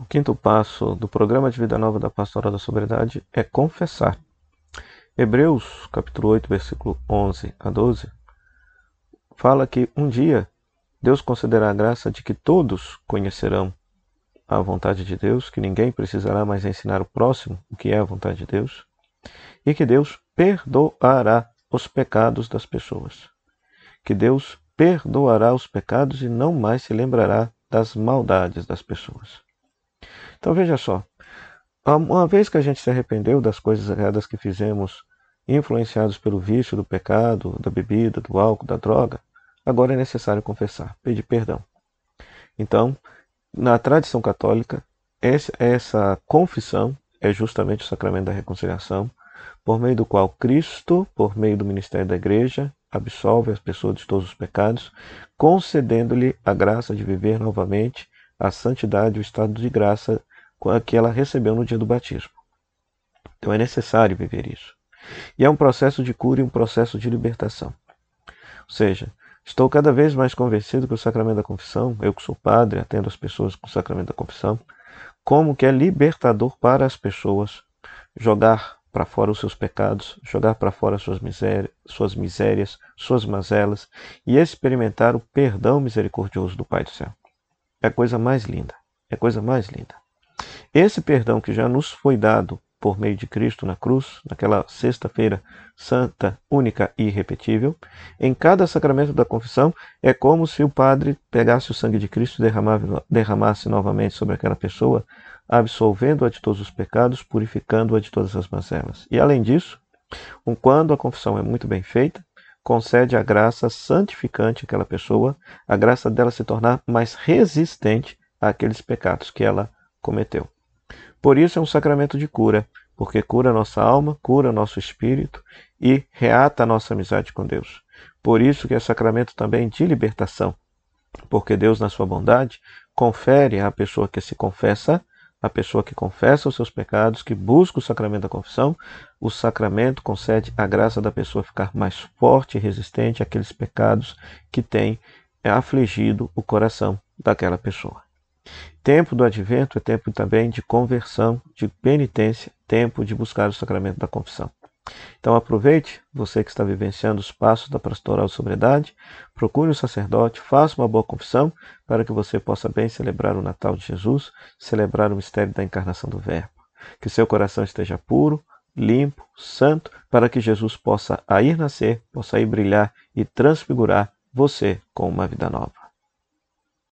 O quinto passo do programa de vida nova da Pastoral da Sobriedade é confessar. Hebreus, capítulo 8, versículo 11 a 12, fala que um dia Deus concederá a graça de que todos conhecerão a vontade de Deus, que ninguém precisará mais ensinar o próximo o que é a vontade de Deus, e que Deus perdoará os pecados das pessoas. Que Deus perdoará os pecados e não mais se lembrará das maldades das pessoas. Então veja só, uma vez que a gente se arrependeu das coisas erradas que fizemos, influenciados pelo vício do pecado, da bebida, do álcool, da droga, agora é necessário confessar, pedir perdão. Então, na tradição católica, essa confissão é justamente o sacramento da reconciliação, por meio do qual Cristo, por meio do ministério da Igreja, absolve as pessoas de todos os pecados, concedendo-lhe a graça de viver novamente a santidade o estado de graça que ela recebeu no dia do batismo. Então é necessário viver isso. E é um processo de cura e um processo de libertação. Ou seja, estou cada vez mais convencido que o sacramento da confissão, eu que sou padre, atendo as pessoas com o sacramento da confissão, como que é libertador para as pessoas jogar para fora os seus pecados, jogar para fora suas misérias, suas misérias, suas mazelas e experimentar o perdão misericordioso do Pai do céu. É a coisa mais linda, é a coisa mais linda. Esse perdão que já nos foi dado por meio de Cristo na cruz, naquela sexta-feira santa, única e irrepetível, em cada sacramento da confissão, é como se o padre pegasse o sangue de Cristo e derramasse novamente sobre aquela pessoa, absolvendo-a de todos os pecados, purificando-a de todas as mazelas. E além disso, quando a confissão é muito bem feita, concede a graça santificante àquela pessoa, a graça dela se tornar mais resistente àqueles pecados que ela cometeu. Por isso é um sacramento de cura, porque cura nossa alma, cura nosso espírito e reata a nossa amizade com Deus. Por isso que é sacramento também de libertação, porque Deus, na sua bondade, confere à pessoa que se confessa, à pessoa que confessa os seus pecados, que busca o sacramento da confissão, o sacramento concede a graça da pessoa ficar mais forte e resistente àqueles pecados que têm afligido o coração daquela pessoa. Tempo do advento é tempo também de conversão, de penitência, tempo de buscar o sacramento da confissão. Então aproveite, você que está vivenciando os passos da pastoral de sobriedade, procure um sacerdote, faça uma boa confissão para que você possa bem celebrar o Natal de Jesus, celebrar o mistério da encarnação do Verbo. Que seu coração esteja puro, limpo, santo, para que Jesus possa aí nascer, possa aí brilhar e transfigurar você com uma vida nova.